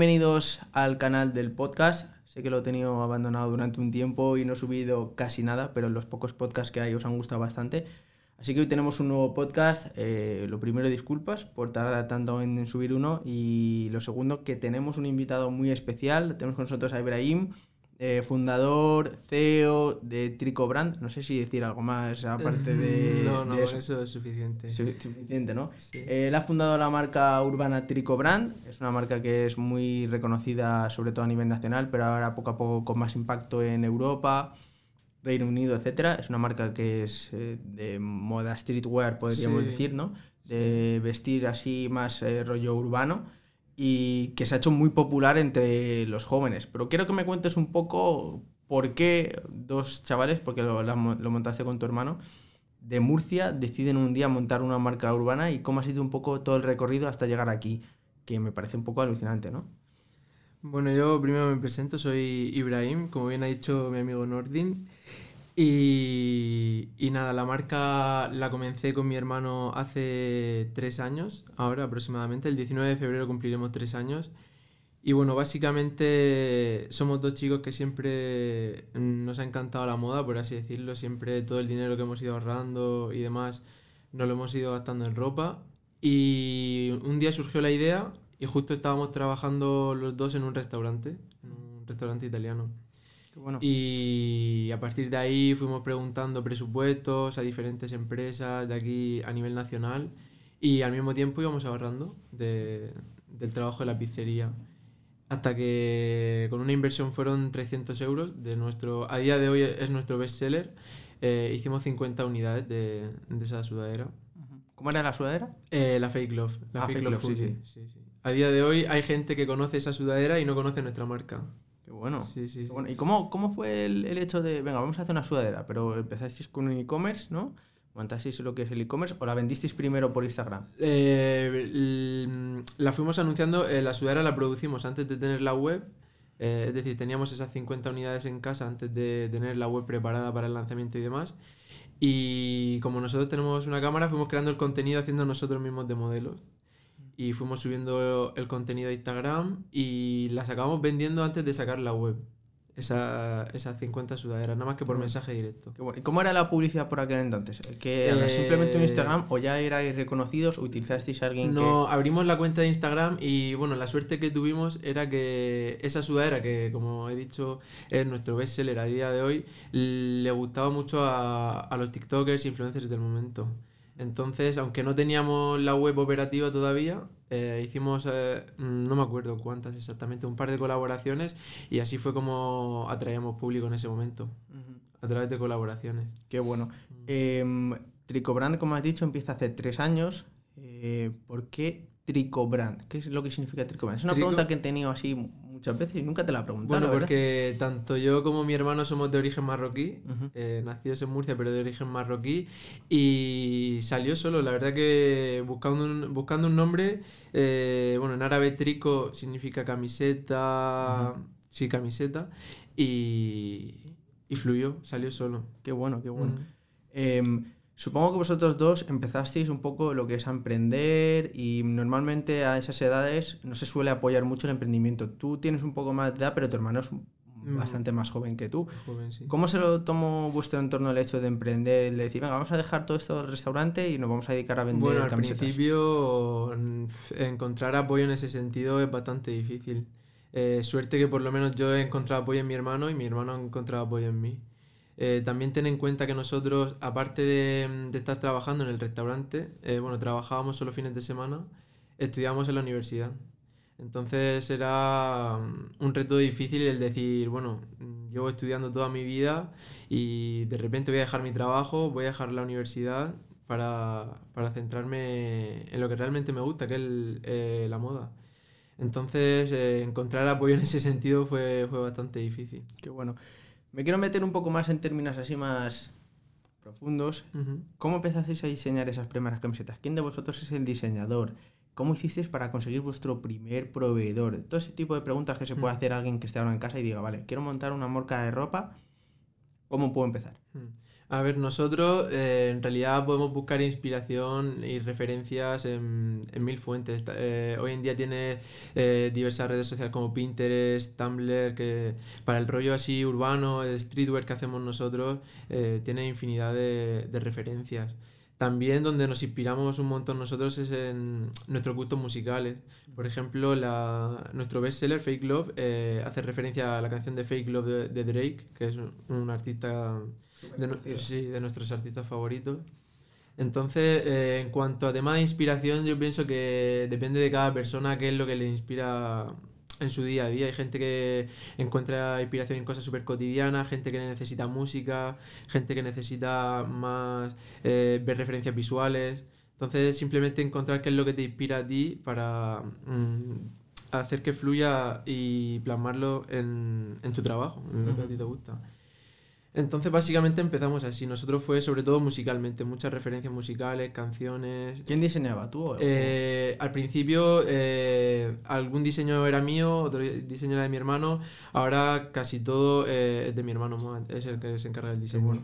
Bienvenidos al canal del podcast. Sé que lo he tenido abandonado durante un tiempo y no he subido casi nada, pero los pocos podcasts que hay os han gustado bastante. Así que hoy tenemos un nuevo podcast. Eh, lo primero, disculpas por tardar tanto en subir uno. Y lo segundo, que tenemos un invitado muy especial. Tenemos con nosotros a Ibrahim, eh, fundador, CEO de Trico Brand. No sé si decir algo más aparte de. No, no, de eso. es suficiente. Su- Suficiente, ¿no? Eh, él ha fundado la marca urbana Trico Brand. Es una marca que es muy reconocida, sobre todo a nivel nacional, pero ahora poco a poco con más impacto en Europa, Reino Unido, etcétera. Es una marca que es eh, de moda streetwear, podríamos Sí. decir, ¿no? De vestir así más eh, rollo urbano y que se ha hecho muy popular entre los jóvenes. Pero quiero que me cuentes un poco por qué dos chavales, porque lo, montaste con tu hermano, de Murcia deciden un día montar una marca urbana y cómo ha sido un poco todo el recorrido hasta llegar aquí, que me parece un poco alucinante, ¿no? Bueno, yo primero me presento, soy Ibrahim, como bien ha dicho mi amigo Nordin. Y, y nada, la marca la comencé con mi hermano hace tres años, ahora aproximadamente, el 19 de febrero cumpliremos tres años. Y bueno, básicamente somos dos chicos que siempre nos ha encantado la moda, por así decirlo, siempre todo el dinero que hemos ido ahorrando y demás nos lo hemos ido gastando en ropa. Y un día surgió la idea y justo estábamos trabajando los dos en un restaurante, en un restaurante italiano. Bueno. Y a partir de ahí fuimos preguntando presupuestos a diferentes empresas de aquí a nivel nacional y al mismo tiempo íbamos ahorrando de- del trabajo de la pizzería. Hasta que con una inversión fueron 300 euros, de nuestro, a día de hoy es nuestro bestseller. Eh, hicimos 50 unidades de, de esa sudadera. ¿Cómo era la sudadera? Eh, la Fake Love. La Ah, Fake, Love, Love, sí, sí, sí. A día de hoy hay gente que conoce esa sudadera y no conoce nuestra marca. Qué bueno. Sí, sí, sí. bueno. ¿Y cómo, cómo fue el, el hecho de, venga, vamos a hacer una sudadera, pero empezasteis con un e-commerce, ¿no? ¿Montasteis lo que es el e-commerce o la vendisteis primero por Instagram? Eh, la fuimos anunciando, eh, la sudadera la producimos antes de tener la web. eh, es decir, teníamos esas 50 unidades en casa antes de tener la web preparada para el lanzamiento y demás. Y como nosotros tenemos una cámara, fuimos creando el contenido haciendo nosotros mismos de modelos. Y fuimos subiendo el contenido a Instagram y las acabamos vendiendo antes de sacar la web. Esa, esas 50 sudaderas, nada más que por mensaje directo. Qué bueno. ¿Y cómo era la publicidad por aquel entonces? ¿Que era Eh, simplemente un Instagram o ya erais reconocidos o utilizasteis a alguien No, abrimos la cuenta de Instagram y bueno, la suerte que tuvimos era que esa sudadera, que como he dicho es nuestro bestseller a día de hoy, le gustaba mucho a, a los TikTokers e influencers del momento. Entonces, aunque no teníamos la web operativa todavía, eh, hicimos, eh, no me acuerdo cuántas exactamente, un par de colaboraciones y así fue como atraíamos público en ese momento, a través de colaboraciones. Qué bueno. Em, Tricobrand, como has dicho, empieza hace tres años. Eh, ¿Por qué Tricobrand? ¿Qué es lo que significa Tricobrand? Es una Trico- pregunta que he tenido así muchas veces y nunca te la he preguntado, Bueno, verdad. porque tanto yo como mi hermano somos de origen marroquí, eh, nacidos en Murcia, pero de origen marroquí, y salió solo. La verdad que buscando un, buscando un nombre, eh, bueno, en árabe trico significa camiseta, sí, camiseta, y, y fluyó, salió solo. Qué bueno, qué bueno. Supongo que vosotros dos empezasteis un poco lo que es a emprender y normalmente a esas edades no se suele apoyar mucho el emprendimiento. Tú tienes un poco más de edad, pero tu hermano es Mm. bastante más joven que tú. Joven, sí. ¿Cómo se lo tomó vuestro entorno el hecho de emprender, de decir, venga, vamos a dejar todo esto del restaurante y nos vamos a dedicar a vender Bueno, al camisetas? principio mm, encontrar apoyo en ese sentido es bastante difícil. Eh, suerte que por lo menos yo he encontrado apoyo en mi hermano y mi hermano ha encontrado apoyo en mí. Eh, también ten en cuenta que nosotros, aparte de, de estar trabajando en el restaurante, eh, bueno, trabajábamos solo fines de semana, estudiábamos en la universidad. Entonces era mm, un reto difícil el decir, bueno, mm, llevo estudiando toda mi vida y de repente voy a dejar mi trabajo, voy a dejar la universidad para, para centrarme en lo que realmente me gusta, que es eh, la moda. Entonces, encontrar apoyo en ese sentido fue, fue bastante difícil. Qué bueno. Me quiero meter un poco más en términos así más profundos. ¿Cómo empezasteis a diseñar esas primeras camisetas? ¿Quién de vosotros es el diseñador? ¿Cómo hicisteis para conseguir vuestro primer proveedor? Todo ese tipo de preguntas que se puede Mm. hacer alguien que esté ahora en casa y diga, vale, quiero montar una marca de ropa, ¿cómo puedo empezar? Mm. A ver, nosotros eh, en realidad podemos buscar inspiración y referencias en, mil fuentes. Eh, hoy en día tiene eh, diversas redes sociales como Pinterest, Tumblr, que para el rollo así urbano, el streetwear que hacemos nosotros, tiene infinidad de, de, referencias. También donde nos inspiramos un montón nosotros es en nuestros gustos musicales. Por ejemplo, la, nuestro bestseller, Fake Love, hace referencia a la canción de Fake Love de, Drake, que es un artista de, sí, de nuestros artistas favoritos. Entonces, eh, en cuanto a tema de inspiración, yo pienso que depende de cada persona qué es lo que le inspira en su día a día. Hay gente que encuentra inspiración en cosas súper cotidianas, gente que necesita música, gente que necesita más eh, ver referencias visuales. Entonces, simplemente encontrar qué es lo que te inspira a ti para mm, hacer que fluya y plasmarlo en, en tu trabajo, en lo que a ti te gusta. Entonces básicamente empezamos así. Nosotros fue sobre todo musicalmente, muchas referencias musicales, canciones. ¿Quién diseñaba tú? Eh, al principio eh, algún diseño era mío, otro diseño era de mi hermano. Ahora casi todo eh, es de mi hermano, es el que se encarga del diseño.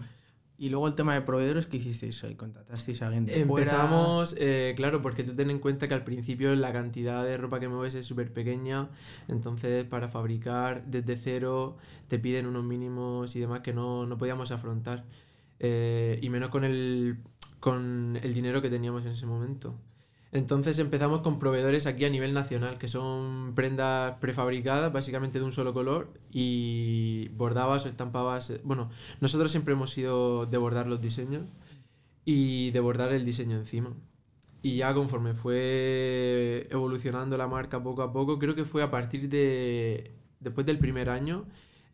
Y luego el tema de proveedores, ¿qué hicisteis hoy? ¿Contratasteis a alguien de Empezamos, eh, claro, porque tú ten en cuenta que al principio la cantidad de ropa que mueves es súper pequeña, entonces para fabricar desde cero te piden unos mínimos y demás que no, no podíamos afrontar. Eh, y menos con el, con el dinero que teníamos en ese momento. Entonces empezamos con proveedores aquí a nivel nacional, que son prendas prefabricadas, básicamente de un solo color, y bordabas o estampabas. Bueno, nosotros siempre hemos sido de bordar los diseños y de bordar el diseño encima. Y ya conforme fue evolucionando la marca poco a poco, creo que fue a partir de. después del primer año.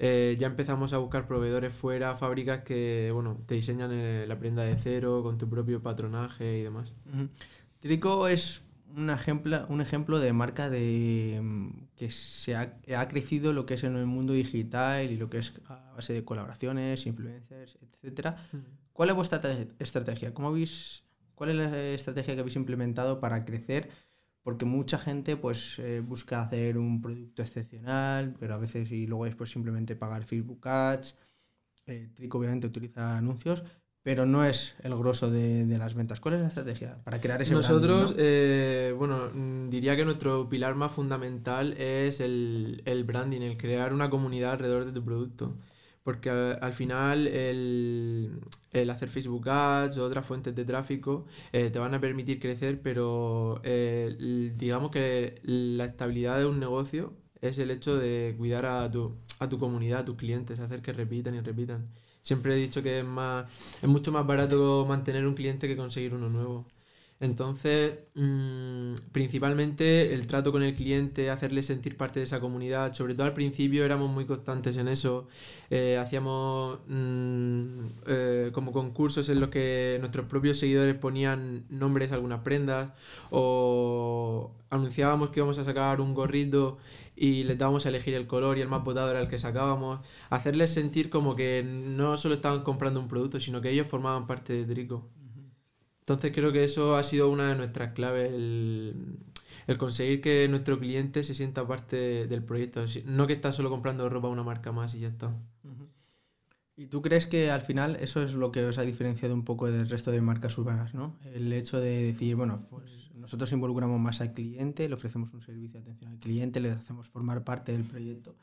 Eh, ya empezamos a buscar proveedores fuera, fábricas que, bueno, te diseñan eh, la prenda de cero, con tu propio patronaje y demás. Trico es un ejemplo, un ejemplo de marca de mm, que se ha, crecido lo que es en el mundo digital y lo que es a base de colaboraciones, influencers, etcétera. ¿Cuál es vuestra estrategia? ¿Cómo habéis, ¿Cuál es la estrategia que habéis implementado para crecer? Porque mucha gente pues eh, busca hacer un producto excepcional, pero a veces y luego después simplemente pagar Facebook Ads. Eh, Trico obviamente utiliza anuncios, pero no es el grosso de, de, las ventas. ¿Cuál es la estrategia para crear ese Nosotros, eh, bueno, mm, diría que nuestro pilar más fundamental es el, el, branding, el crear una comunidad alrededor de tu producto. Porque al, final el, el, hacer Facebook Ads o otras fuentes de tráfico eh, te van a permitir crecer, pero eh, digamos que la estabilidad de un negocio es el hecho de cuidar a tu, a tu comunidad, a tus clientes, hacer que repitan y repitan. Siempre he dicho que es, más, es mucho más barato mantener un cliente que conseguir uno nuevo. Entonces, mm, principalmente el trato con el cliente, hacerle sentir parte de esa comunidad, sobre todo al principio éramos muy constantes en eso, eh, hacíamos mm, eh, como concursos en los que nuestros propios seguidores ponían nombres a algunas prendas o anunciábamos que íbamos a sacar un gorrito y les dábamos a elegir el color y el más votado era el que sacábamos, hacerles sentir como que no solo estaban comprando un producto, sino que ellos formaban parte de Trico. Entonces creo que eso ha sido una de nuestras claves, el, conseguir que nuestro cliente se sienta parte del proyecto, no que está solo comprando ropa a una marca más y ya está. ¿Y tú crees que al final eso es lo que os ha diferenciado un poco del resto de marcas urbanas, ¿no? El hecho de decir, bueno, pues nosotros involucramos más al cliente, le ofrecemos un servicio de atención al cliente, le hacemos formar parte del proyecto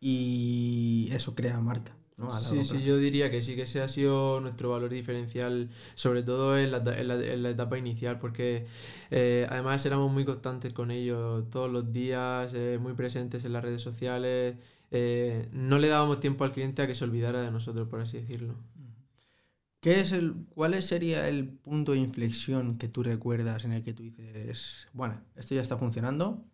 y eso crea marca. Sí, sí, yo diría que sí, que ese ha sido nuestro valor diferencial, sobre todo en la, en la, en la etapa inicial, porque eh, además éramos muy constantes con ellos todos los días, eh, muy presentes en las redes sociales, eh, no le dábamos tiempo al cliente a que se olvidara de nosotros, por así decirlo. ¿Qué es el, ¿Cuál sería el punto de inflexión que tú recuerdas en el que tú dices, bueno, esto ya está funcionando,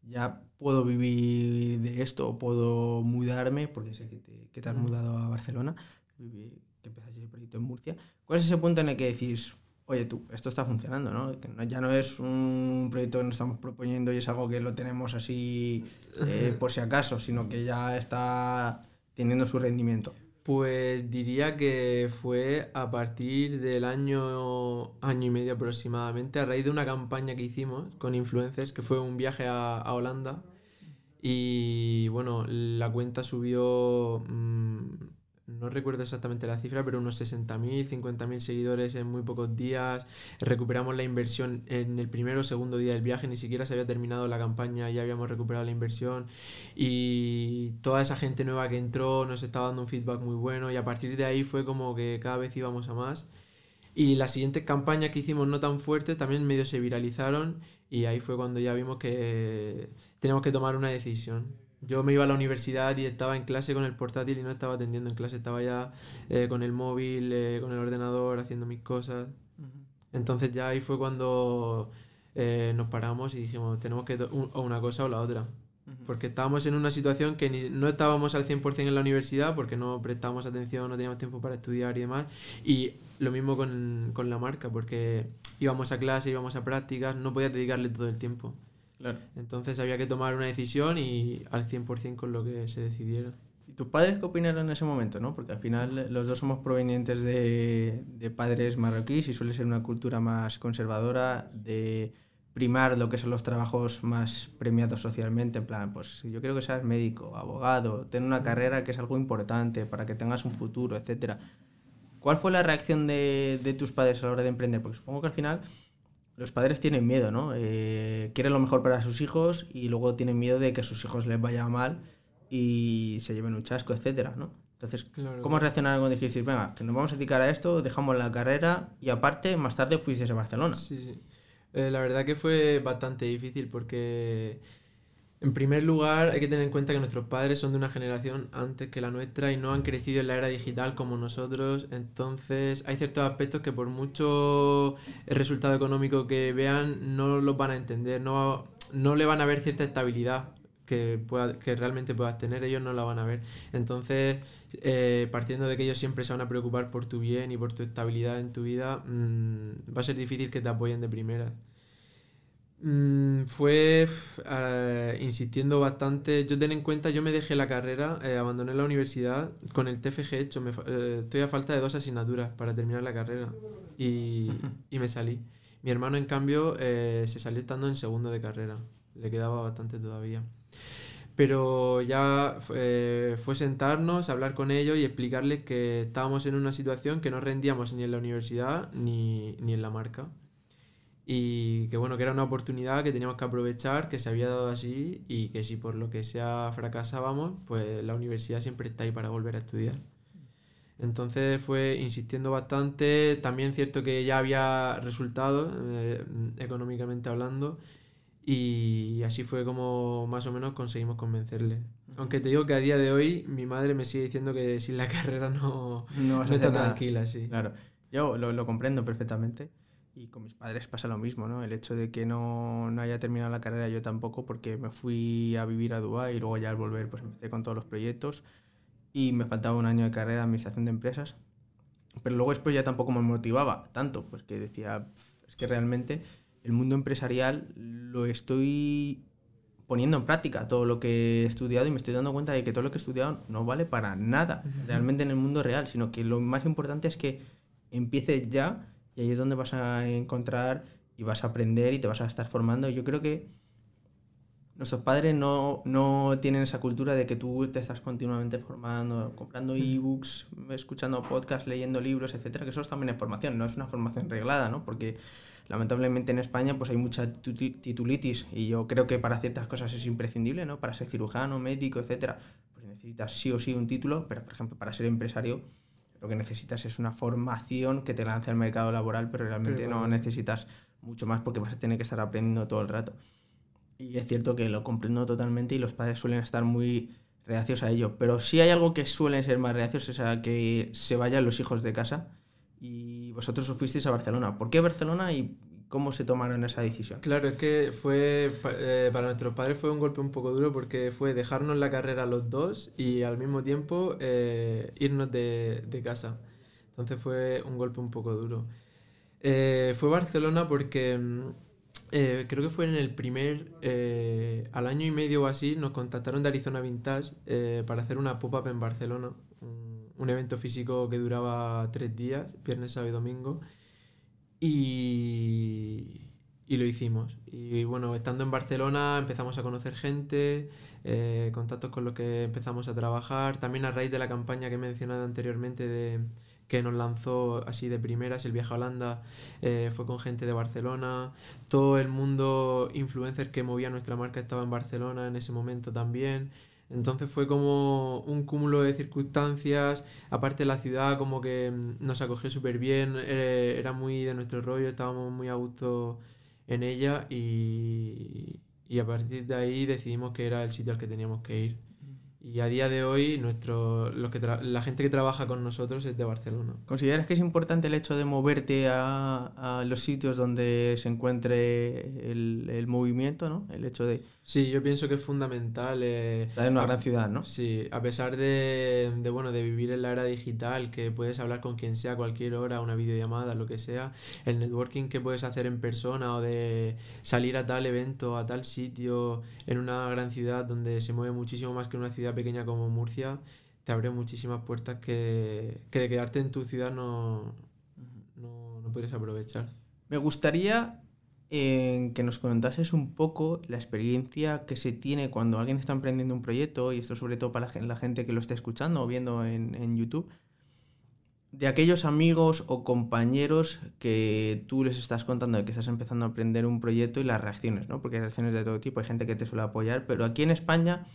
ya puedo vivir de esto o puedo mudarme, porque sé que te, que te has mudado a Barcelona, que empezaste el proyecto en Murcia. ¿Cuál es ese punto en el que decís, oye tú, esto está funcionando, ¿no? Que ya no es un proyecto que nos estamos proponiendo y es algo que lo tenemos así eh, por si acaso, sino que ya está teniendo su rendimiento. Pues diría que fue a partir del año, año y medio aproximadamente, a raíz de una campaña que hicimos con influencers, que fue un viaje a, Holanda. Y bueno, la cuenta subió mm, no recuerdo exactamente la cifra, pero unos 60.000, 50.000 seguidores en muy pocos días. Recuperamos la inversión en el primero o segundo día del viaje, ni siquiera se había terminado la campaña, ya habíamos recuperado la inversión. Y toda esa gente nueva que entró nos estaba dando un feedback muy bueno y a partir de ahí fue como que cada vez íbamos a más. Y las siguientes campañas que hicimos no tan fuertes también medio se viralizaron y ahí fue cuando ya vimos que teníamos que tomar una decisión yo me iba a la universidad y estaba en clase con el portátil y no estaba atendiendo en clase, estaba ya eh, con el móvil, eh, con el ordenador, haciendo mis cosas. Entonces ya ahí fue cuando eh, nos paramos y dijimos, tenemos que o una cosa o la otra. Porque estábamos en una situación que ni, no estábamos al 100% en la universidad porque no prestábamos atención, no teníamos tiempo para estudiar y demás. Y lo mismo con, con la marca, porque íbamos a clase, íbamos a prácticas, no podía dedicarle todo el tiempo. Entonces había que tomar una decisión y al 100% con lo que se decidiera. ¿Y tus padres qué opinaron en ese momento? ¿no? Porque al final los dos somos provenientes de, de padres marroquíes y suele ser una cultura más conservadora de primar lo que son los trabajos más premiados socialmente, en plan, pues yo creo que seas médico, abogado, tener una carrera que es algo importante para que tengas un futuro, etc. ¿Cuál fue la reacción de, de tus padres a la hora de emprender? Porque supongo que al final los padres tienen miedo, ¿no? Eh, quieren lo mejor para sus hijos y luego tienen miedo de que a sus hijos les vaya mal y se lleven un chasco, etcétera, ¿no? Entonces, ¿cómo reaccionaron cuando dijisteis, venga, que nos vamos a dedicar a esto, dejamos la carrera y aparte, más tarde fuisteis a Barcelona? Sí, sí. Eh, la verdad que fue bastante difícil porque en primer lugar, hay que tener en cuenta que nuestros padres son de una generación antes que la nuestra y no han crecido en la era digital como nosotros. Entonces, hay ciertos aspectos que por mucho el resultado económico que vean, no los van a entender, no, no le van a ver cierta estabilidad que, pueda, que realmente puedas tener, ellos no la van a ver. Entonces, eh, partiendo de que ellos siempre se van a preocupar por tu bien y por tu estabilidad en tu vida, mm, va a ser difícil que te apoyen de primera. Mm, fue uh, insistiendo bastante. Yo ten en cuenta, yo me dejé la carrera, eh, abandoné la universidad con el TFG hecho. Me, eh, estoy a falta de dos asignaturas para terminar la carrera y, y me salí. Mi hermano, en cambio, eh, se salió estando en segundo de carrera. Le quedaba bastante todavía. Pero ya fue sentarnos, hablar con ellos y explicarles que estábamos en una situación que no rendíamos ni en la universidad ni, ni en la marca y que bueno, que era una oportunidad que teníamos que aprovechar, que se había dado así y que si por lo que sea fracasábamos, pues la universidad siempre está ahí para volver a estudiar. Entonces fue insistiendo bastante, también cierto que ya había resultados eh, económicamente hablando y así fue como más o menos conseguimos convencerle. Aunque te digo que a día de hoy mi madre me sigue diciendo que sin la carrera no, no, está tranquila, sí. Claro, yo lo, lo comprendo perfectamente. Y con mis padres pasa lo mismo, ¿no? El hecho de que no, no, haya terminado la carrera yo tampoco, porque me fui a vivir a Dubái y luego ya al volver pues empecé con todos los proyectos y me faltaba un año de carrera de administración de empresas. Pero luego después ya tampoco me motivaba tanto, pues que decía, es que realmente el mundo empresarial lo estoy poniendo en práctica todo lo que he estudiado y me estoy dando cuenta de que todo lo que he estudiado no vale para nada realmente en el mundo real, sino que lo más importante es que empieces ya y ahí es donde vas a encontrar y vas a aprender y te vas a estar formando. Yo creo que nuestros padres no, no tienen esa cultura de que tú te estás continuamente formando, comprando ebooks, escuchando podcasts, leyendo libros, etcétera, que eso también es formación, no es una formación reglada, ¿no? Porque lamentablemente en España pues hay mucha titulitis y yo creo que para ciertas cosas es imprescindible, ¿no? Para ser cirujano, médico, etcétera, pues necesitas sí o sí un título, pero por ejemplo para ser empresario lo que necesitas es una formación que te lance al mercado laboral, pero realmente no necesitas mucho más porque vas a tener que estar aprendiendo todo el rato. Y es cierto que lo comprendo totalmente y los padres suelen estar muy reacios a ello, pero sí hay algo que suelen ser más reacios, es a que se vayan los hijos de casa y vosotros os fuisteis a Barcelona. ¿Por qué Barcelona y ¿Cómo se tomaron esa decisión? Claro, es que fue eh, para nuestros padres fue un golpe un poco duro porque fue dejarnos la carrera los dos y al mismo tiempo eh, irnos de, casa. Entonces fue un golpe un poco duro. Eh, fue Barcelona porque mm, creo que fue en el primer, al año y medio o así, nos contactaron de Arizona Vintage para hacer una pop-up en Barcelona, un evento físico que duraba tres días, viernes, sábado y domingo. Y, y lo hicimos. Y bueno, estando en Barcelona empezamos a conocer gente, eh, contactos con los que empezamos a trabajar, también a raíz de la campaña que he mencionado anteriormente de que nos lanzó así de primeras el viaje a Holanda, eh, fue con gente de Barcelona, todo el mundo influencer que movía nuestra marca estaba en Barcelona en ese momento también. Entonces fue como un cúmulo de circunstancias, aparte la ciudad como que mm, nos acogió súper bien, eh, era muy de nuestro rollo, estábamos muy a gusto en ella y, y a partir de ahí decidimos que era el sitio al que teníamos que ir. Y a día de hoy nuestro, los que la gente que trabaja con nosotros es de Barcelona. ¿Consideras que es importante el hecho de moverte a, a los sitios donde se encuentre el, el, movimiento, ¿no? El hecho de... Sí, yo pienso que es fundamental. Eh, Estar en una gran ciudad, ¿no? Sí, a pesar de, de, bueno, de vivir en la era digital, que puedes hablar con quien sea a cualquier hora, una videollamada, lo que sea, el networking que puedes hacer en persona o de salir a tal evento, a tal sitio, en una gran ciudad donde se mueve muchísimo más que en una ciudad pequeña como Murcia, te abre muchísimas puertas que, que de quedarte en tu ciudad no, no, no puedes aprovechar. Me gustaría eh, que nos contases un poco la experiencia que se tiene cuando alguien está emprendiendo un proyecto, y esto sobre todo para la gente que lo esté escuchando o viendo en, en YouTube, de aquellos amigos o compañeros que tú les estás contando de que estás empezando a emprender un proyecto y las reacciones, ¿no? Porque hay reacciones de todo tipo, hay gente que te suele apoyar, pero aquí en España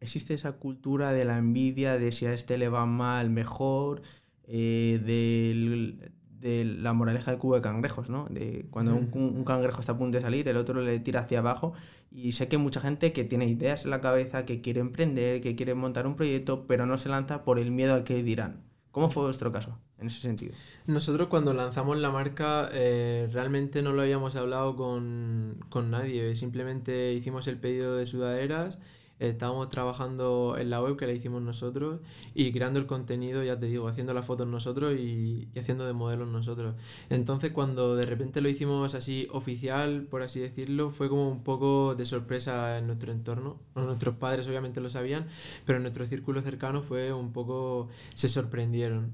existe esa cultura de la envidia, de si a este le va mal, mejor, eh, del, de la moraleja del cubo de cangrejos, ¿no? De cuando un, un, cangrejo está a punto de salir, el otro le tira hacia abajo. Y sé que hay mucha gente que tiene ideas en la cabeza, que quiere emprender, que quiere montar un proyecto, pero no se lanza por el miedo a que dirán. ¿Cómo fue vuestro caso en ese sentido? Nosotros cuando lanzamos la marca eh, realmente no lo habíamos hablado con, con nadie, simplemente hicimos el pedido de sudaderas estábamos trabajando en la web que la hicimos nosotros y creando el contenido, ya te digo, haciendo las fotos nosotros y, haciendo de modelos nosotros. Entonces cuando de repente lo hicimos así oficial, por así decirlo, fue como un poco de sorpresa en nuestro entorno. Nuestros padres obviamente lo sabían, pero en nuestro círculo cercano fue un poco, se sorprendieron.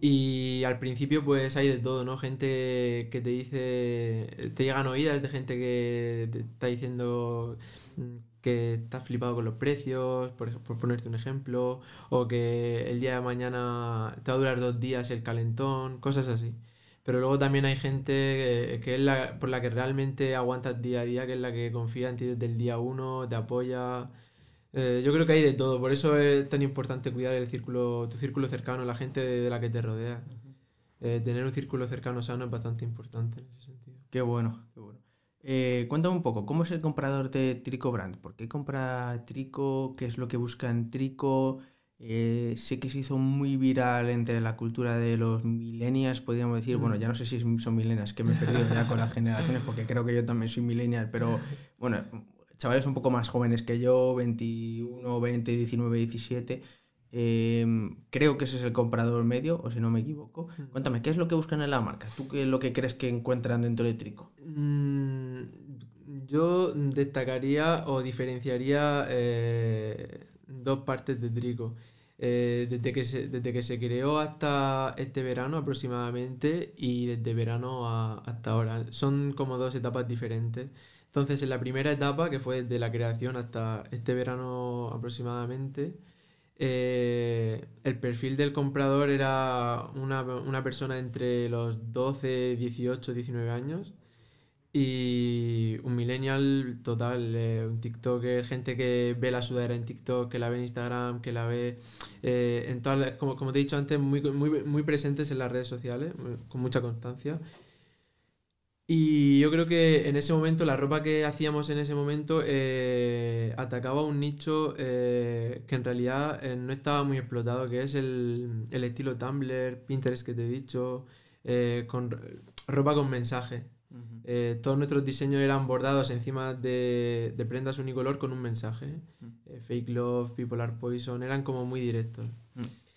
Y al principio pues hay de todo, ¿no? Gente que te dice, te llegan oídas de gente que te está diciendo que estás flipado con los precios, por, por, ponerte un ejemplo, o que el día de mañana te va a durar dos días el calentón, cosas así. Pero luego también hay gente que, que es la, por la que realmente aguantas día a día, que es la que confía en ti desde el día uno, te apoya. Eh, yo creo que hay de todo, por eso es tan importante cuidar el círculo, tu círculo cercano, la gente de, de la que te rodea. Eh, tener un círculo cercano sano es bastante importante en ese sentido. Qué bueno, qué bueno. Eh, cuéntame un poco, ¿cómo es el comprador de Trico Brand? ¿Por qué compra Trico? ¿Qué es lo que busca en Trico? Eh, sé que se hizo muy viral entre la cultura de los millennials, podríamos decir. Bueno, ya no sé si son millennials, que me he perdido ya con las generaciones, porque creo que yo también soy millennial, pero bueno, chavales un poco más jóvenes que yo, 21, 20, 19, 17. Eh, creo que ese es el comprador medio, o si no me equivoco. Cuéntame, ¿qué es lo que buscan en la marca? ¿Tú qué es lo que crees que encuentran dentro de Trico? Mm, yo destacaría o diferenciaría eh, dos partes de Trico. Eh, desde, que se, desde que se creó hasta este verano aproximadamente y desde verano hasta ahora. Son como dos etapas diferentes. Entonces, en la primera etapa, que fue desde la creación hasta este verano aproximadamente, eh, el perfil del comprador era una, una, persona entre los 12, 18, 19 años y un millennial total, eh, un TikToker, gente que ve la sudadera en TikTok, que la ve en Instagram, que la ve eh, en todas, como, como te he dicho antes, muy, muy, muy presentes en las redes sociales, con mucha constancia. Y yo creo que en ese momento, la ropa que hacíamos en ese momento eh, atacaba un nicho eh, que en realidad eh, no estaba muy explotado, que es el, el, estilo Tumblr, Pinterest que te he dicho, eh, con ropa con mensaje. -huh. todos nuestros diseños eran bordados encima de, de prendas unicolor con un mensaje. Uh -huh. fake love, people are poison, eran como muy directos.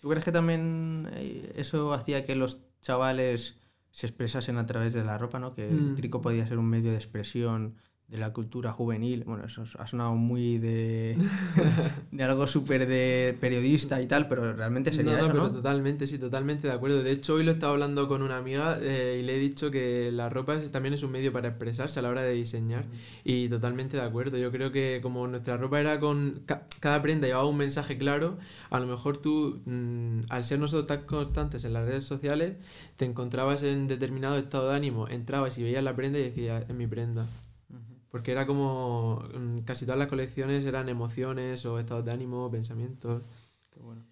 ¿Tú crees que también eso hacía que los chavales se expresasen a través de la ropa, ¿no? Que mm. el trico podía ser un medio de expresión de la cultura juvenil. Bueno, eso ha sonado muy de, de algo súper de periodista y tal, pero realmente sería no, no, eso, totalmente, sí, totalmente de acuerdo. De hecho, hoy lo estaba hablando con una amiga eh, y le he dicho que la ropa también es un medio para expresarse a la hora de diseñar. Y totalmente de acuerdo. Yo creo que como nuestra ropa era con... ca- cada prenda llevaba un mensaje claro, a lo mejor tú, mm, al ser nosotros tan constantes en las redes sociales, te encontrabas en determinado estado de ánimo, entrabas y veías la prenda y decías, es mi prenda. Porque era como... mm, casi todas las colecciones eran emociones o estados de ánimo, pensamientos. Qué bueno.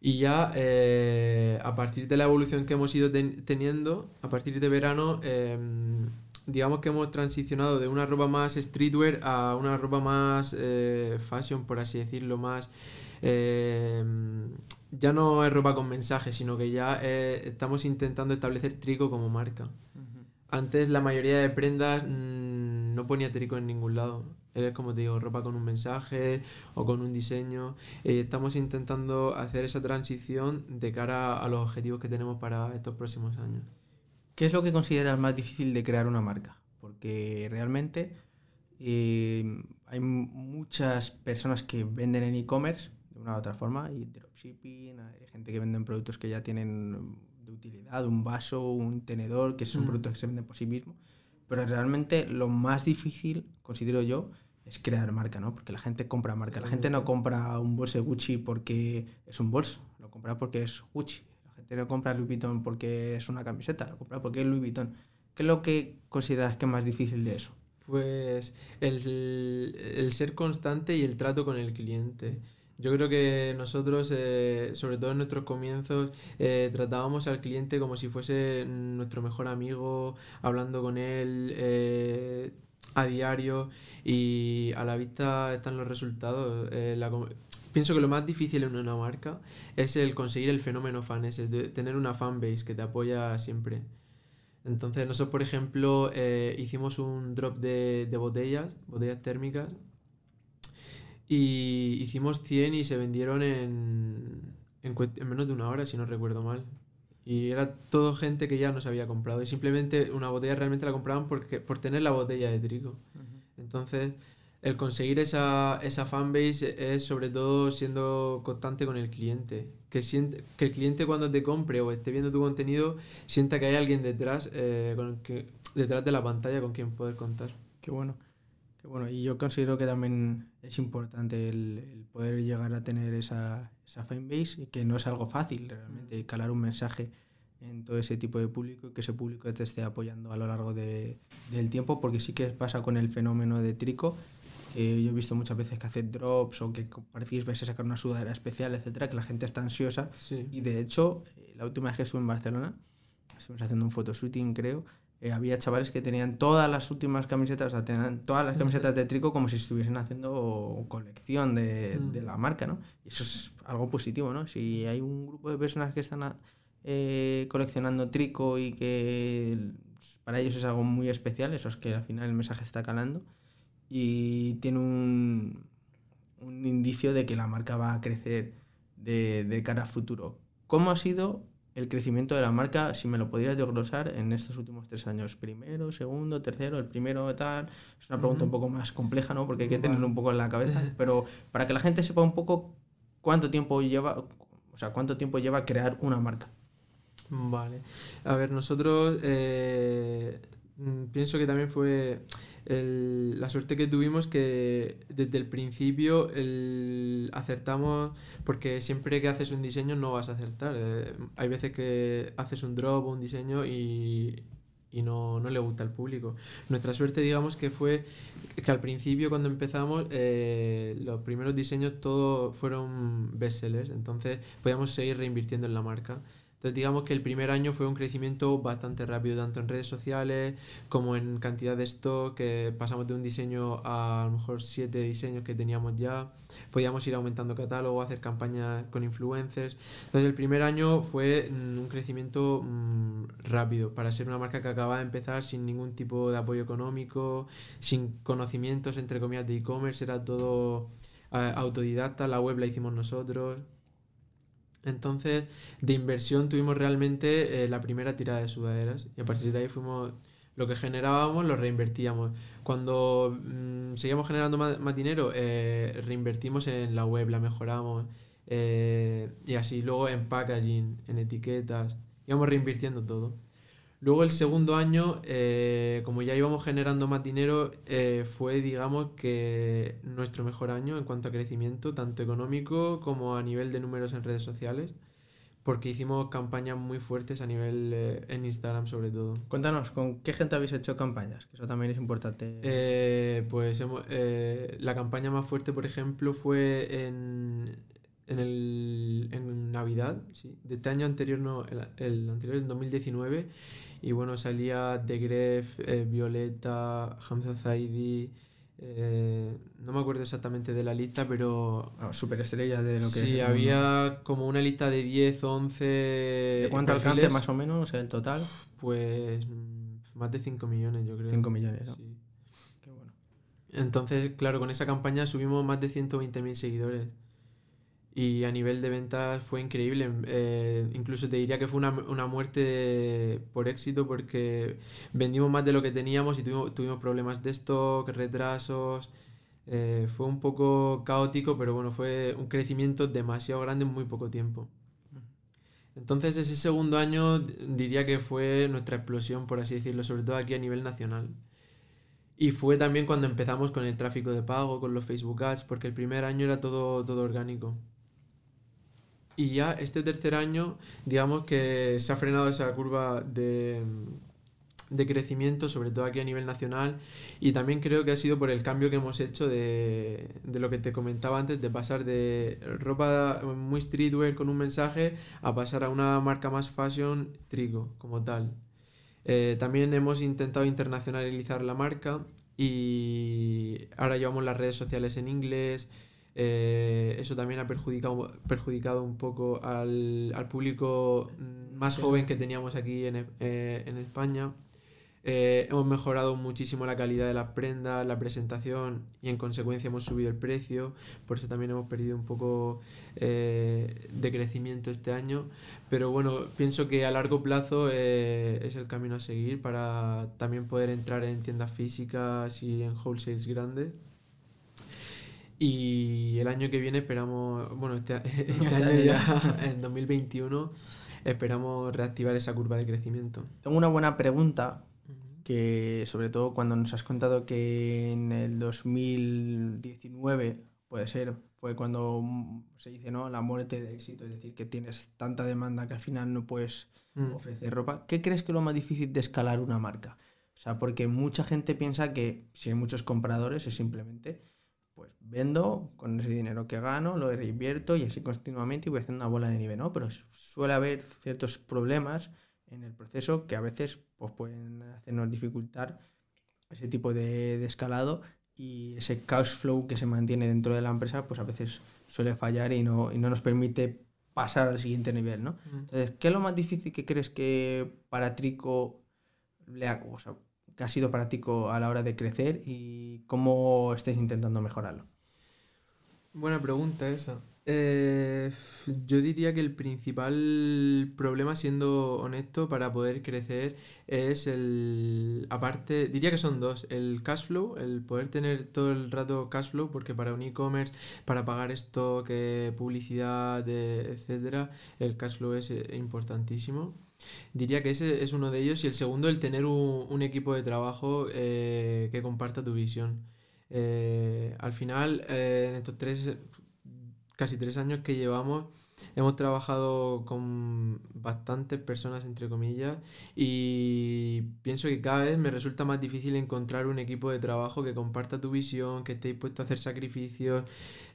Y ya eh, a partir de la evolución que hemos ido ten- teniendo, a partir de verano, em, digamos que hemos transicionado de una ropa más streetwear a una ropa más eh, fashion, por así decirlo, más... em, ya no es ropa con mensaje, sino que ya eh, estamos intentando establecer Trico como marca. Antes la mayoría de prendas mm, no ponía trico en ningún lado. Era como te digo, ropa con un mensaje o con un diseño. Eh, estamos intentando hacer esa transición de cara a los objetivos que tenemos para estos próximos años. ¿Qué es lo que consideras más difícil de crear una marca? Porque realmente eh, hay muchas personas que venden en e-commerce de una u otra forma, y dropshipping, hay gente que vende productos que ya tienen de utilidad, un vaso, un tenedor, que son Mm. productos que se venden por sí mismos. Pero realmente lo más difícil, considero yo, es crear marca, ¿no? Porque la gente compra marca. La gente no compra un bolso de Gucci porque es un bolso, lo compra porque es Gucci. La gente no compra Louis Vuitton porque es una camiseta, lo compra porque es Louis Vuitton. ¿Qué es lo que consideras que es más difícil de eso? Pues el, el ser constante y el trato con el cliente. Yo creo que nosotros, eh, sobre todo en nuestros comienzos, eh, tratábamos al cliente como si fuese nuestro mejor amigo, hablando con él eh, a diario y a la vista están los resultados. Pienso que lo más difícil en una marca es el conseguir el fenómeno fan, de tener una fanbase que te apoya siempre. Entonces nosotros, por ejemplo, hicimos un drop de, de botellas, botellas térmicas, y hicimos 100 y se vendieron en, en, en menos de una hora, si no recuerdo mal. Y era todo gente que ya nos había comprado. Y simplemente una botella realmente la compraban porque, por tener la botella de trigo. Entonces, el conseguir esa, esa fanbase es sobre todo siendo constante con el cliente. Que, siente, que el cliente cuando te compre o esté viendo tu contenido sienta que hay alguien detrás, eh, con el que, detrás de la pantalla con quien poder contar. Qué bueno. Qué bueno. Y yo considero que también es importante el, el poder llegar a tener esa, esa fanbase y que no es algo fácil realmente calar un mensaje en todo ese tipo de público y que ese público te esté apoyando a lo largo de- del tiempo porque sí que pasa con el fenómeno de Trico que yo he visto muchas veces que hace drops o que vais a sacar una sudadera especial, etcétera, que la gente está ansiosa Sí. y de hecho, eh, la última vez que estuve en Barcelona, estuvimos haciendo un photoshooting, creo, eh, había chavales que tenían todas las últimas camisetas, o sea, tenían todas las camisetas de trico como si estuviesen haciendo colección de, Mm. de la marca, ¿no? Y eso es algo positivo, ¿no? Si hay un grupo de personas que están a- eh, coleccionando trico y que para ellos es algo muy especial, eso es que al final el mensaje está calando y tiene un, un indicio de que la marca va a crecer de, de cara a futuro. ¿Cómo ha sido el crecimiento de la marca, si me lo podrías desglosar, en estos últimos tres años? Primero, segundo, tercero, el primero tal. Es una pregunta un poco más compleja, ¿no? Porque hay que tenerlo un poco en la cabeza. Pero para que la gente sepa un poco cuánto tiempo lleva, o sea, cuánto tiempo lleva crear una marca. Vale. A ver, nosotros eh, mm, pienso que también fue el- la suerte que tuvimos que desde el principio el, acertamos, porque siempre que haces un diseño no vas a acertar. eh, hay veces que haces un drop o un diseño y, y no, no le gusta al público. Nuestra suerte, digamos, que fue que al principio cuando empezamos eh, los primeros diseños todos fueron bestsellers, entonces podíamos seguir reinvirtiendo en la marca. Entonces digamos que el primer año fue un crecimiento bastante rápido, tanto en redes sociales como en cantidad de stock, que pasamos de un diseño a a lo mejor siete diseños que teníamos ya, podíamos ir aumentando catálogo, hacer campañas con influencers. Entonces el primer año fue mm, un crecimiento mm, rápido para ser una marca que acaba de empezar sin ningún tipo de apoyo económico, sin conocimientos entre comillas de e-commerce, era todo eh, autodidacta, la web la hicimos nosotros. Entonces, de inversión tuvimos realmente eh, la primera tirada de sudaderas y a partir de ahí fuimos lo que generábamos lo reinvertíamos. Cuando mm, seguíamos generando más, dinero, eh, reinvertimos en la web, la mejoramos. Eh, y así, luego en packaging, en etiquetas, íbamos reinvirtiendo todo. Luego el segundo año, eh, como ya íbamos generando más dinero, fue, digamos, que nuestro mejor año en cuanto a crecimiento, tanto económico como a nivel de números en redes sociales porque hicimos campañas muy fuertes a nivel eh, en Instagram sobre todo. Cuéntanos, ¿con qué gente habéis hecho campañas? Que eso también es importante. Eh, pues eh, la campaña más fuerte, por ejemplo, fue en, en, el, en Navidad, sí. De este año anterior, no, el, el anterior, en 2019. Y bueno, salía The Gref, Violeta, Hamza Zaidi... Eh, no me acuerdo exactamente de la lista, pero... Ah, superestrellas de lo que... Sí, había como una lista de 10, 11... ¿De cuánto alcance más o menos el total? Pues mm, más de 5 millones, yo creo. 5 millones, ¿no? Sí. Qué bueno. Entonces, claro, con esa campaña subimos más de 120.000 seguidores. Y a nivel de ventas fue increíble. Eh, incluso te diría que fue una, una, muerte por éxito porque vendimos más de lo que teníamos y tuvimos, problemas de stock, retrasos. Eh, fue un poco caótico, pero bueno, fue un crecimiento demasiado grande en muy poco tiempo. Entonces ese segundo año diría que fue nuestra explosión, por así decirlo, sobre todo aquí a nivel nacional. Y fue también cuando empezamos con el tráfico de pago, con los Facebook Ads, porque el primer año era todo, todo orgánico. Y ya este tercer año, digamos que se ha frenado esa curva de, de crecimiento, sobre todo aquí a nivel nacional, y también creo que ha sido por el cambio que hemos hecho de, de, lo que te comentaba antes, de pasar de ropa muy streetwear con un mensaje a pasar a una marca más fashion trigo como tal. Eh, también hemos intentado internacionalizar la marca y ahora llevamos las redes sociales en inglés, eh, eso también ha perjudicado, perjudicado un poco al, al público más joven que teníamos aquí en, eh, en España. Eh, hemos mejorado muchísimo la calidad de las prendas, la presentación y en consecuencia hemos subido el precio. Por eso también hemos perdido un poco de crecimiento este año. Pero bueno, pienso que a largo plazo es el camino a seguir para también poder entrar en tiendas físicas y en wholesales grandes. Y el año que viene esperamos, bueno, este, este año ya, en 2021, esperamos reactivar esa curva de crecimiento. Tengo una buena pregunta, que sobre todo cuando nos has contado que en el 2019, puede ser, fue cuando se dice, ¿no? La muerte de éxito, es decir, que tienes tanta demanda que al final no puedes mm. ofrecer ropa. ¿Qué crees que es lo más difícil de escalar una marca? O sea, porque mucha gente piensa que si hay muchos compradores es simplemente pues vendo con ese dinero que gano, lo reinvierto y así continuamente y voy haciendo una bola de nieve, ¿no? Pero suele haber ciertos problemas en el proceso que a veces pues, pueden hacernos dificultar ese tipo de, escalado y ese cash flow que se mantiene dentro de la empresa pues a veces suele fallar y no, y no nos permite pasar al siguiente nivel, ¿no? Entonces, ¿qué es lo más difícil que crees que para Trico le ha, o sea, ¿Qué ha sido ti a la hora de crecer y cómo estáis intentando mejorarlo? Buena pregunta esa. Eh, yo diría que el principal problema, siendo honesto, para poder crecer es el... Aparte, diría que son dos. El cash flow, el poder tener todo el rato cash flow, porque para un e-commerce, para pagar stock, eh, publicidad, eh, etcétera, el cash flow es importantísimo. Diría que ese es uno de ellos y el segundo el tener un, equipo de trabajo eh, que comparta tu visión. Eh, al final, eh, en estos tres, casi tres años que llevamos, hemos trabajado con bastantes personas, entre comillas, y pienso que cada vez me resulta más difícil encontrar un equipo de trabajo que comparta tu visión, que esté dispuesto a hacer sacrificios.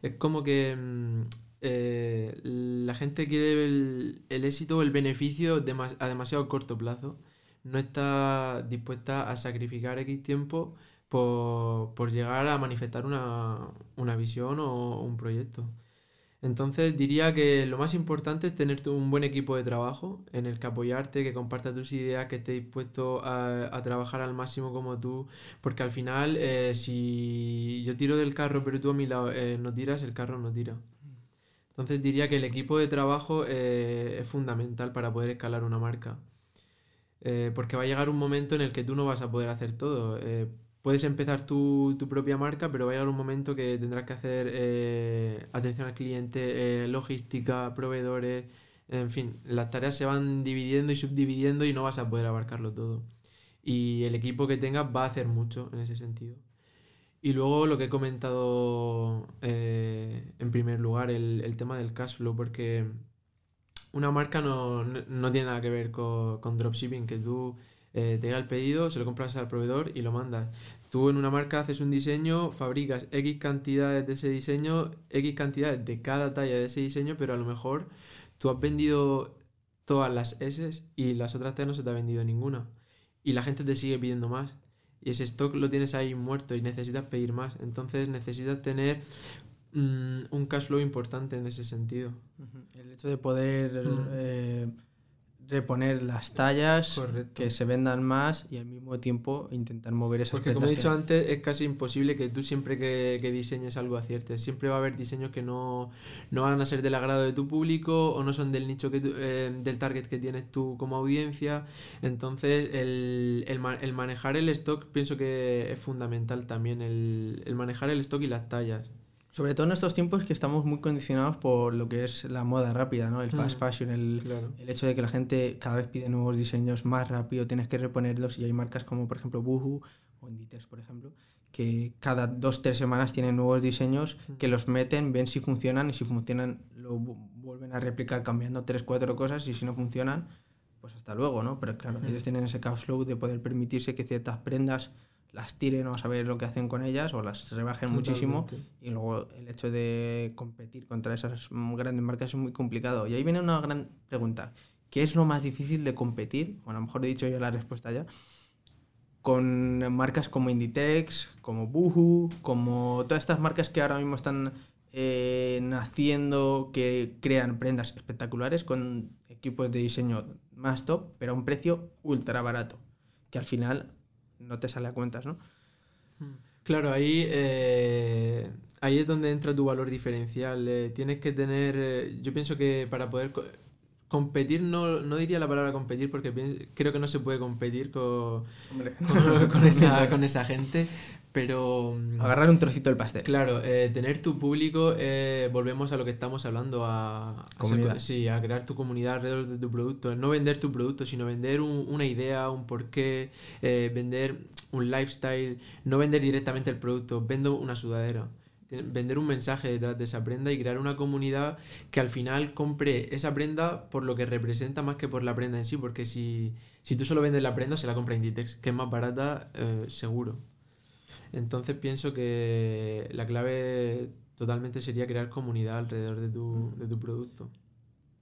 Es como que mm, eh, la gente quiere el, éxito o el beneficio a demasiado corto plazo. No está dispuesta a sacrificar X tiempo por, llegar a manifestar una, una, visión o un proyecto. Entonces diría que lo más importante es tener un buen equipo de trabajo en el que apoyarte, que comparta tus ideas, que esté dispuesto a, trabajar al máximo como tú, porque al final eh, si yo tiro del carro pero tú a mi lado eh, no tiras, el carro no tira. Entonces diría que el equipo de trabajo eh, es fundamental para poder escalar una marca. Eh, porque va a llegar un momento en el que tú no vas a poder hacer todo. Eh, puedes empezar tu, tu, propia marca, pero va a llegar un momento que tendrás que hacer atención al cliente, logística, proveedores, en fin, las tareas se van dividiendo y subdividiendo y no vas a poder abarcarlo todo. Y el equipo que tengas va a hacer mucho en ese sentido. Y luego lo que he comentado en primer lugar, el, el tema del cash flow, porque una marca no, tiene nada que ver con, dropshipping, que tú eh, te llega el pedido, se lo compras al proveedor y lo mandas. Tú en una marca haces un diseño, fabricas X cantidades de ese diseño, X cantidades de cada talla de ese diseño, pero a lo mejor tú has vendido todas las S y las otras T no se te ha vendido ninguna. Y la gente te sigue pidiendo más. Y ese stock lo tienes ahí muerto y necesitas pedir más. Entonces necesitas tener Mm, un cash flow importante en ese sentido. El hecho de poder mm. eh, reponer las tallas, que se vendan más y al mismo tiempo intentar mover esas Porque como he dicho antes, es casi imposible que tú siempre que, diseñes algo aciertes. Siempre va a haber diseños que no, van a ser del agrado de tu público o no son del nicho que eh, del target que tienes tú como audiencia. Entonces, el, el, manejar el stock pienso que es fundamental también, el, el manejar el stock y las tallas. Sobre todo en estos tiempos que estamos muy condicionados por lo que es la moda rápida, ¿no? El mm, fast fashion, el, el, hecho de que la gente cada vez pide nuevos diseños más rápido, tienes que reponerlos y hay marcas como por ejemplo Boohoo o Inditex, por ejemplo, que cada dos, tres semanas tienen nuevos diseños mm. que los meten, ven si funcionan y si funcionan lo vuelven a replicar cambiando tres, cuatro cosas y si no funcionan, pues hasta luego, ¿no? Pero claro, mm. ellos tienen ese cash flow de poder permitirse que ciertas prendas las tiren o a saber lo que hacen con ellas o las rebajen muchísimo y luego el hecho de competir contra esas grandes marcas es muy complicado. Y ahí viene una gran pregunta. ¿Qué es lo más difícil de competir? Bueno, a lo mejor he dicho yo la respuesta ya. Con marcas como Inditex, como Boohoo, como todas estas marcas que ahora mismo están eh, naciendo, que crean prendas espectaculares con equipos de diseño más top, pero a un precio ultra barato. Que al final no te sale a cuentas, ¿no? Claro, ahí, eh, ahí es donde entra tu valor diferencial. Eh, tienes que tener, eh, yo pienso que para poder competir, no, no diría la palabra competir porque creo que no se puede competir con, con, esa, con esa gente, pero... Mm, Agarrar un trocito del pastel. Claro, eh, tener tu público, eh, volvemos a lo que estamos hablando, a, sí, a crear tu comunidad alrededor de tu producto. No vender tu producto, sino vender una idea, un porqué, eh, vender un lifestyle, no vender directamente el producto, vendo una sudadera. Vender un mensaje detrás de esa prenda y crear una comunidad que al final compre esa prenda por lo que representa más que por la prenda en sí, porque si, si tú solo vendes la prenda, se la compra Inditex, que es más barata, seguro. Entonces pienso que la clave totalmente sería crear comunidad alrededor de tu, de tu producto.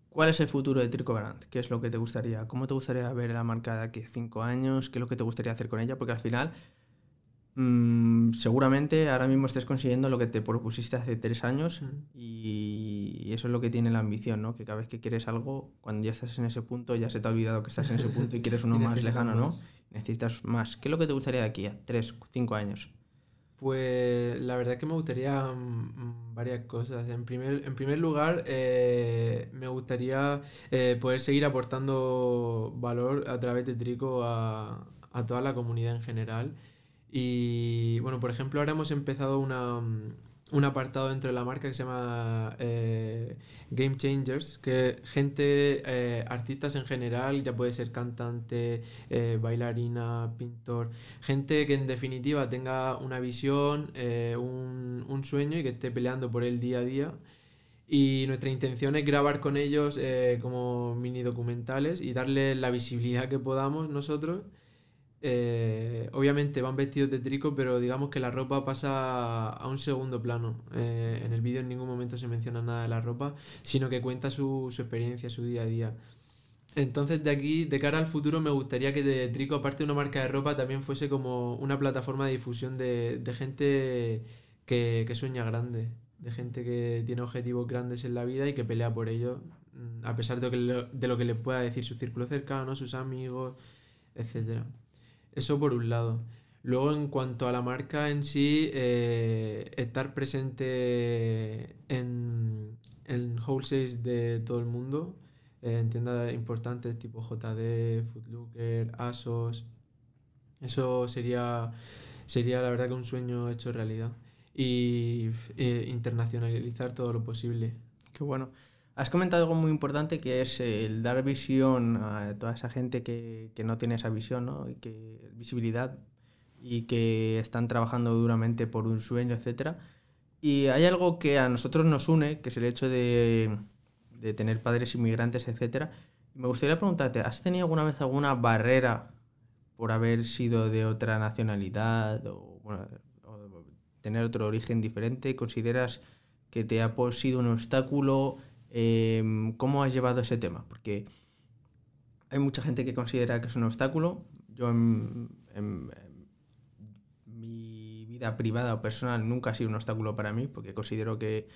¿Cuál es el futuro de Trico Brand? ¿Qué es lo que te gustaría? ¿Cómo te gustaría ver la marca de aquí a cinco años? ¿Qué es lo que te gustaría hacer con ella? Porque al final, mmm, seguramente ahora mismo estés consiguiendo lo que te propusiste hace tres años y eso es lo que tiene la ambición, ¿no? Que cada vez que quieres algo, cuando ya estás en ese punto, ya se te ha olvidado que estás en ese punto y quieres uno más lejano, ¿no? Necesitas más. ¿Qué es lo que te gustaría de aquí a tres, cinco años? Pues la verdad que me gustaría mm, varias cosas. En primer, en primer lugar, eh, me gustaría eh, poder seguir aportando valor a través de Trico a, a toda la comunidad en general. Y bueno, por ejemplo, ahora hemos empezado una, mm, un apartado dentro de la marca que se llama eh, Game Changers, que gente, eh, artistas en general, ya puede ser cantante, eh, bailarina, pintor, gente que en definitiva tenga una visión, un, un, sueño y que esté peleando por él día a día. Y nuestra intención es grabar con ellos como mini documentales y darle la visibilidad que podamos nosotros obviamente van vestidos de trico, pero digamos que la ropa pasa a un segundo plano. Eh, en el vídeo en ningún momento se menciona nada de la ropa, sino que cuenta su, experiencia, su día a día. Entonces de aquí, de cara al futuro, me gustaría que de Trico, aparte de una marca de ropa, también fuese como una plataforma de difusión de, gente que, sueña grande, de gente que tiene objetivos grandes en la vida y que pelea por ello, mm, a pesar de, que, de lo que le pueda decir su círculo cercano, sus amigos, etcétera. Eso por un lado. Luego, en cuanto a la marca en sí, eh, estar presente en, en wholesales de todo el mundo, eh, en tiendas importantes tipo JD, Footlooker, ASOS. Eso sería, sería la verdad que un sueño hecho realidad. Y eh, internacionalizar todo lo posible. Qué bueno. Has comentado algo muy importante que es el dar visión a toda esa gente que, que no tiene esa visión, ¿no? Y que visibilidad y que están trabajando duramente por un sueño, etcétera. Y hay algo que a nosotros nos une, que es el hecho de, de tener padres inmigrantes, etcétera. Me gustaría preguntarte, ¿has tenido alguna vez alguna barrera por haber sido de otra nacionalidad o, bueno, o tener otro origen diferente? ¿Consideras que te ha sido un obstáculo? Eh, ¿Cómo has llevado ese tema? Porque hay mucha gente que considera que es un obstáculo. Yo en mi vida privada o personal nunca ha sido un obstáculo para mí, porque considero que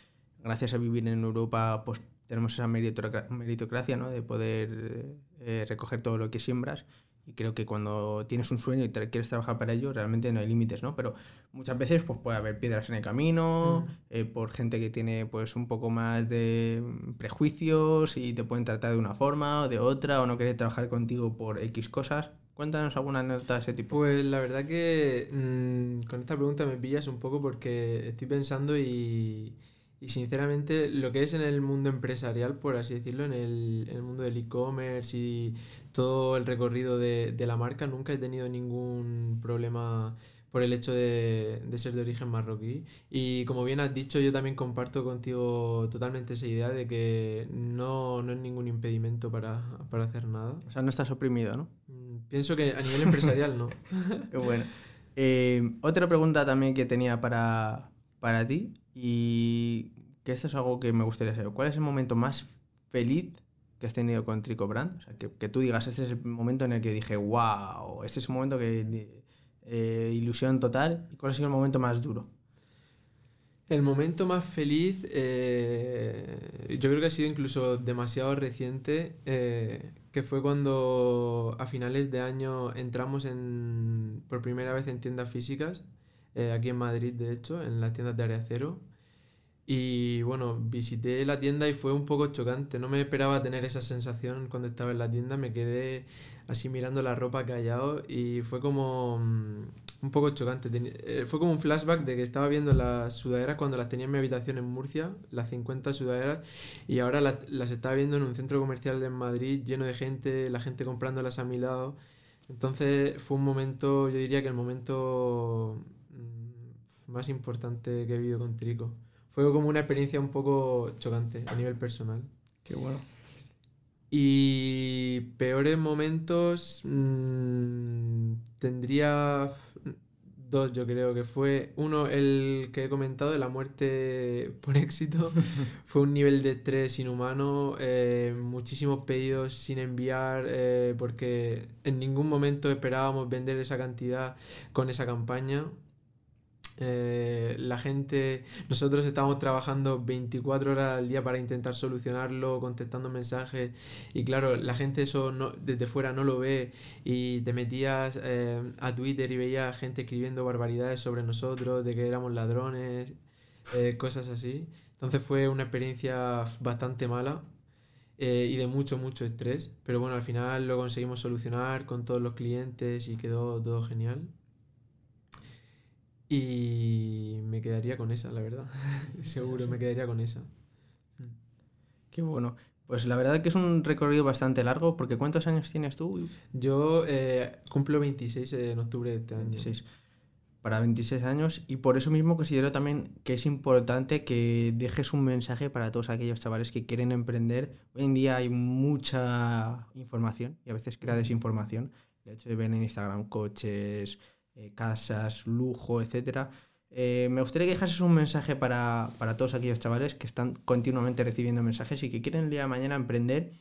gracias a vivir en Europa pues tenemos esa meritocracia ¿no? de poder eh, recoger todo lo que siembras y creo que cuando tienes un sueño y quieres trabajar para ello, realmente no hay límites, ¿no? Pero muchas veces pues, puede haber piedras en el camino, mm. eh, por gente que tiene pues un poco más de prejuicios y te pueden tratar de una forma o de otra, o no querer trabajar contigo por X cosas. Cuéntanos alguna anécdota de ese tipo. Pues la verdad que mmm, con esta pregunta me pillas un poco porque estoy pensando y, y sinceramente lo que es en el mundo empresarial, por así decirlo, en el, en el mundo del e-commerce y todo el recorrido de, de, la marca, nunca he tenido ningún problema por el hecho de, de, ser de origen marroquí. Y como bien has dicho, yo también comparto contigo totalmente esa idea de que no, no es ningún impedimento para, para hacer nada. O sea, no estás oprimido, ¿no? Mm, pienso que a nivel empresarial no. Qué bueno. Eh, otra pregunta también que tenía para, para ti y que esto es algo que me gustaría saber. ¿Cuál es el momento más feliz que has tenido con Trico Brand? O sea, que, que, tú digas, este es el momento en el que dije, wow, este es el momento que... Eh, ilusión total. ¿Y cuál ha sido el momento más duro? El momento más feliz, eh, yo creo que ha sido incluso demasiado reciente, eh, que fue cuando a finales de año entramos en, por primera vez en tiendas físicas, aquí en Madrid de hecho, en las tiendas de Área Cero. Y bueno, visité la tienda y fue un poco chocante. No me esperaba tener esa sensación cuando estaba en la tienda. Me quedé así mirando la ropa callado y fue como um, un poco chocante. Eh, fue como un flashback de que estaba viendo las sudaderas cuando las tenía en mi habitación en Murcia, las 50 sudaderas, y ahora las, las estaba viendo en un centro comercial en Madrid lleno de gente, la gente comprándolas a mi lado. Entonces fue un momento, yo diría que el momento más importante que he vivido con Trico. Fue como una experiencia un poco chocante a nivel personal. Qué bueno. Y peores momentos mmm, tendría dos, yo creo que fue uno el que he comentado de la muerte por éxito. fue un nivel de estrés inhumano, eh, muchísimos pedidos sin enviar eh, porque en ningún momento esperábamos vender esa cantidad con esa campaña. Eh, la gente, nosotros estábamos trabajando 24 horas al día para intentar solucionarlo, contestando mensajes y claro, la gente eso no, desde fuera no lo ve y te metías eh, a Twitter y veías gente escribiendo barbaridades sobre nosotros, de que éramos ladrones, eh, cosas así. Entonces fue una experiencia bastante mala eh, y de mucho, mucho estrés, pero bueno, al final lo conseguimos solucionar con todos los clientes y quedó todo genial. Y me quedaría con esa, la verdad. Seguro, me quedaría con esa. Mm. Qué bueno. Pues la verdad que es un recorrido bastante largo, porque ¿cuántos años tienes tú? Yo eh, cumplo 26 en octubre de este año. 26. Para 26 años, y por eso mismo considero también que es importante que dejes un mensaje para todos aquellos chavales que quieren emprender. Hoy en día hay mucha información y a veces crea desinformación. El hecho de ver en Instagram coches, eh, casas, lujo, etc. Eh, me gustaría que dejases un mensaje para, para, todos aquellos chavales que están continuamente recibiendo mensajes y que quieren el día de mañana emprender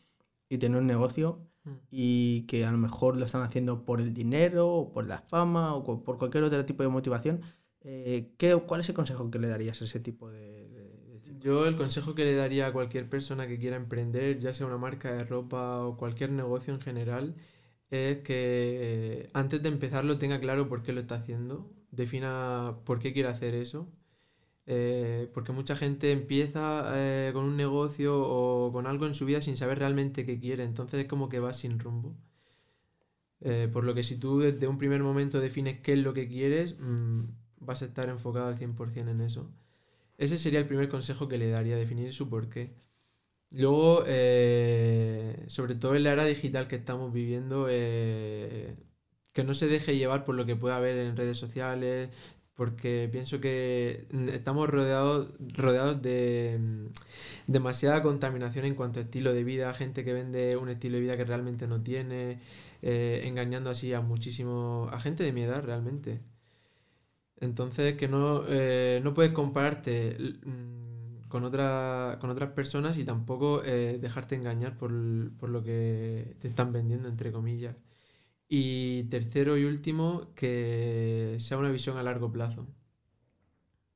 y tener un negocio mm. y que a lo mejor lo están haciendo por el dinero o por la fama o por cualquier otro tipo de motivación. Eh, ¿qué, ¿Cuál es el consejo que le darías a ese tipo de, de, de Yo el consejo que le daría a cualquier persona que quiera emprender, ya sea una marca de ropa o cualquier negocio en general, es que antes de empezarlo tenga claro por qué lo está haciendo, defina por qué quiere hacer eso Eh, porque mucha gente empieza eh, con un negocio o con algo en su vida sin saber realmente qué quiere, entonces es como que va sin rumbo. Eh, por lo que si tú desde un primer momento defines qué es lo que quieres, mm, vas a estar enfocado al 100% en eso. Ese sería el primer consejo que le daría, definir su porqué. Luego, sobre todo en la era digital que estamos viviendo, que no se deje llevar por lo que pueda haber en redes sociales, porque pienso que mm, estamos rodeados, rodeados de mm, demasiada contaminación en cuanto a estilo de vida, gente que vende un estilo de vida que realmente no tiene, eh, engañando así a muchísimo, a gente de mi edad realmente. Entonces que no, eh, no puedes compararte mm, con, otra, con otras personas y tampoco eh, dejarte engañar por, por lo que te están vendiendo, entre comillas. Y tercero y último, que sea una visión a largo plazo.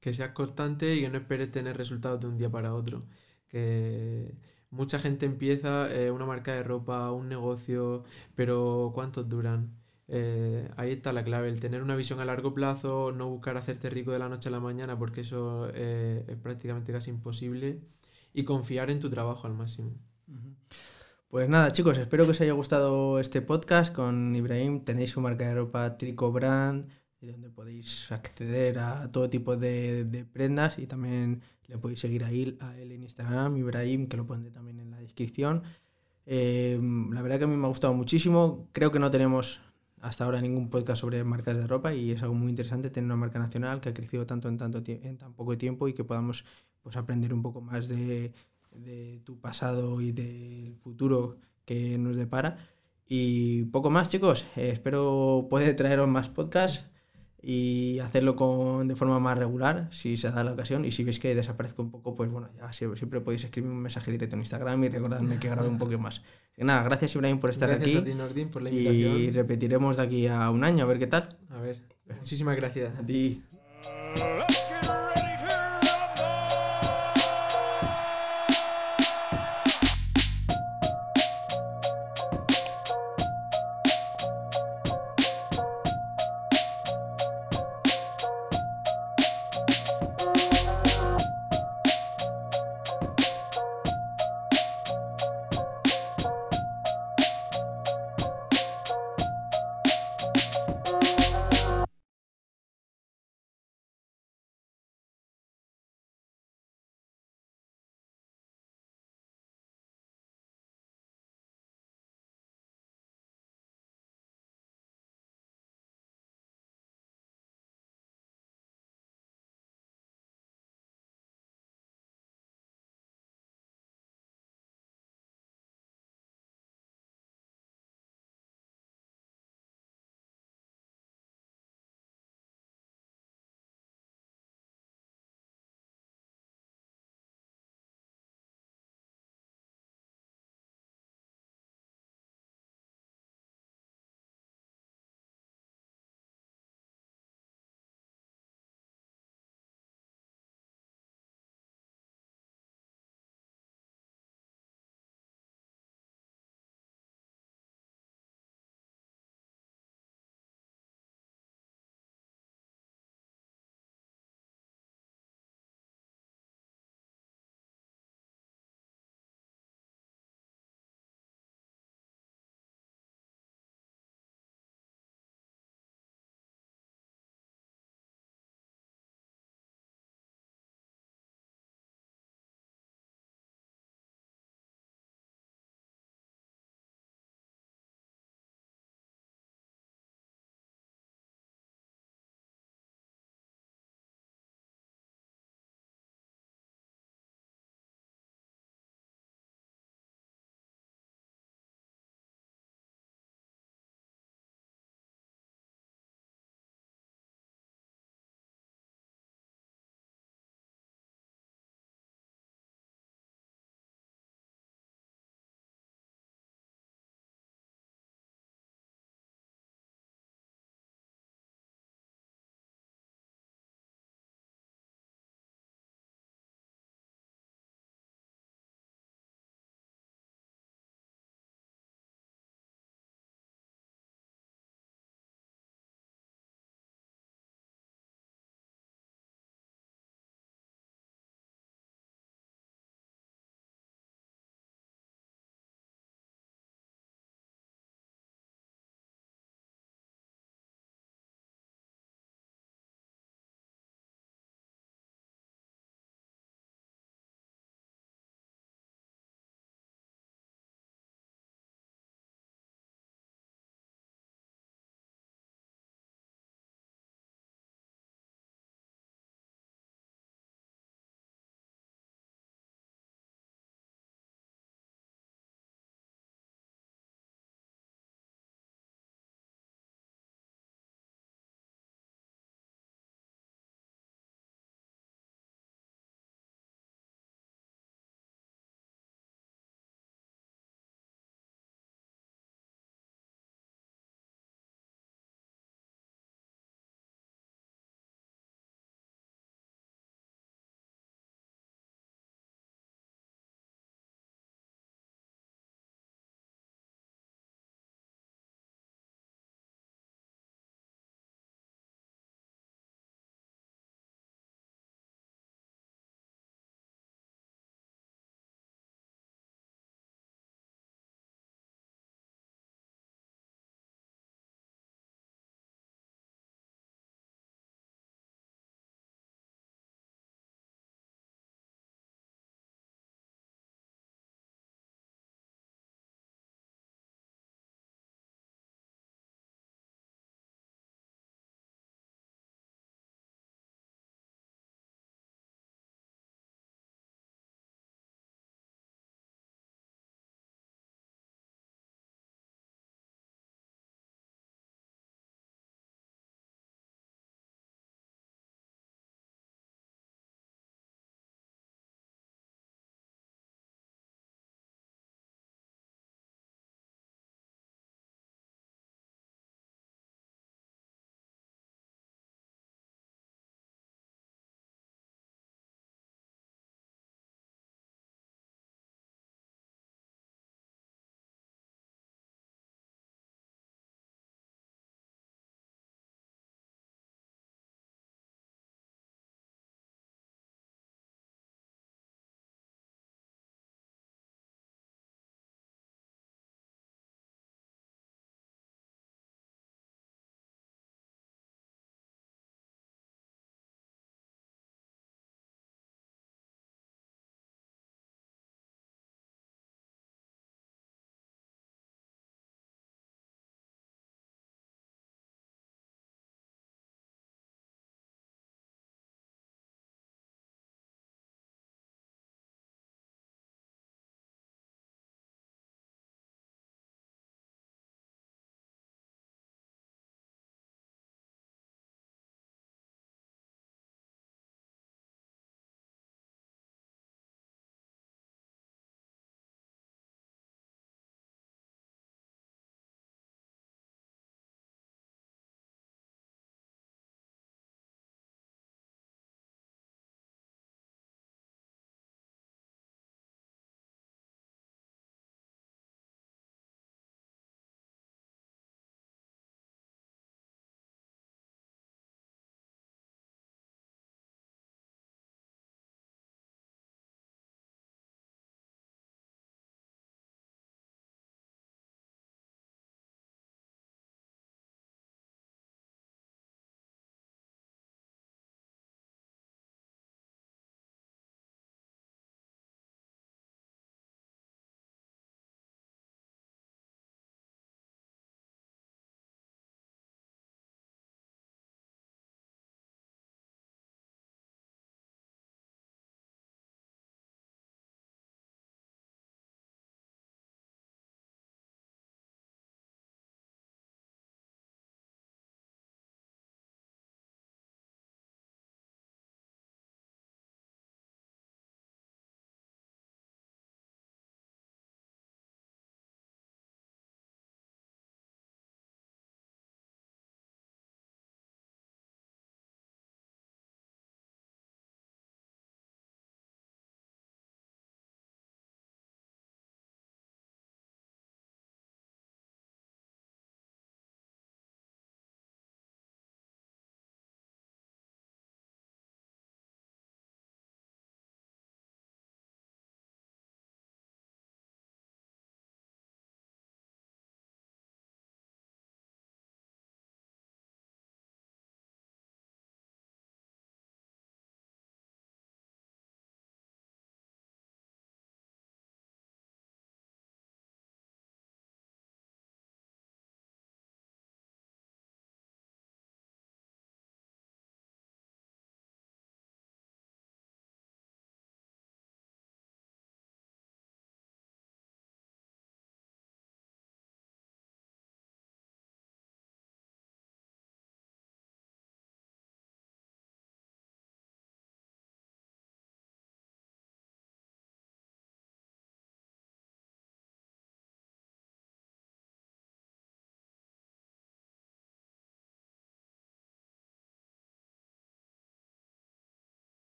Que seas constante y que no esperes tener resultados de un día para otro. Que mucha gente empieza eh, una marca de ropa, un negocio, pero ¿cuántos duran? Eh, ahí está la clave, el tener una visión a largo plazo, no buscar hacerte rico de la noche a la mañana porque eso eh, es prácticamente casi imposible y confiar en tu trabajo al máximo. Pues nada, chicos, espero que os haya gustado este podcast con Ibrahim. Tenéis su marca de ropa Trico Brand, donde podéis acceder a todo tipo de, prendas y también le podéis seguir a él, a él en Instagram, Ibrahim, que lo pondré también en la descripción. Em, la verdad que a mí me ha gustado muchísimo. Creo que no tenemos hasta ahora ningún podcast sobre marcas de ropa y es algo muy interesante tener una marca nacional que ha crecido tanto en, tanto en tan poco tiempo y que podamos pues, aprender un poco más de de tu pasado y del futuro que nos depara. Y poco más, chicos. Eh, espero poder traeros más podcasts y hacerlo con, de forma más regular, si se da la ocasión. Y si veis que desaparezco un poco, pues bueno, ya siempre, podéis escribirme un mensaje directo en Instagram y recordadme que grabe un poco más. nada, gracias Ibrahim por estar aquí. A ti, Nordin, por la invitación. Y repetiremos de aquí a un año, a ver qué tal. A ver, muchísimas gracias. A ti.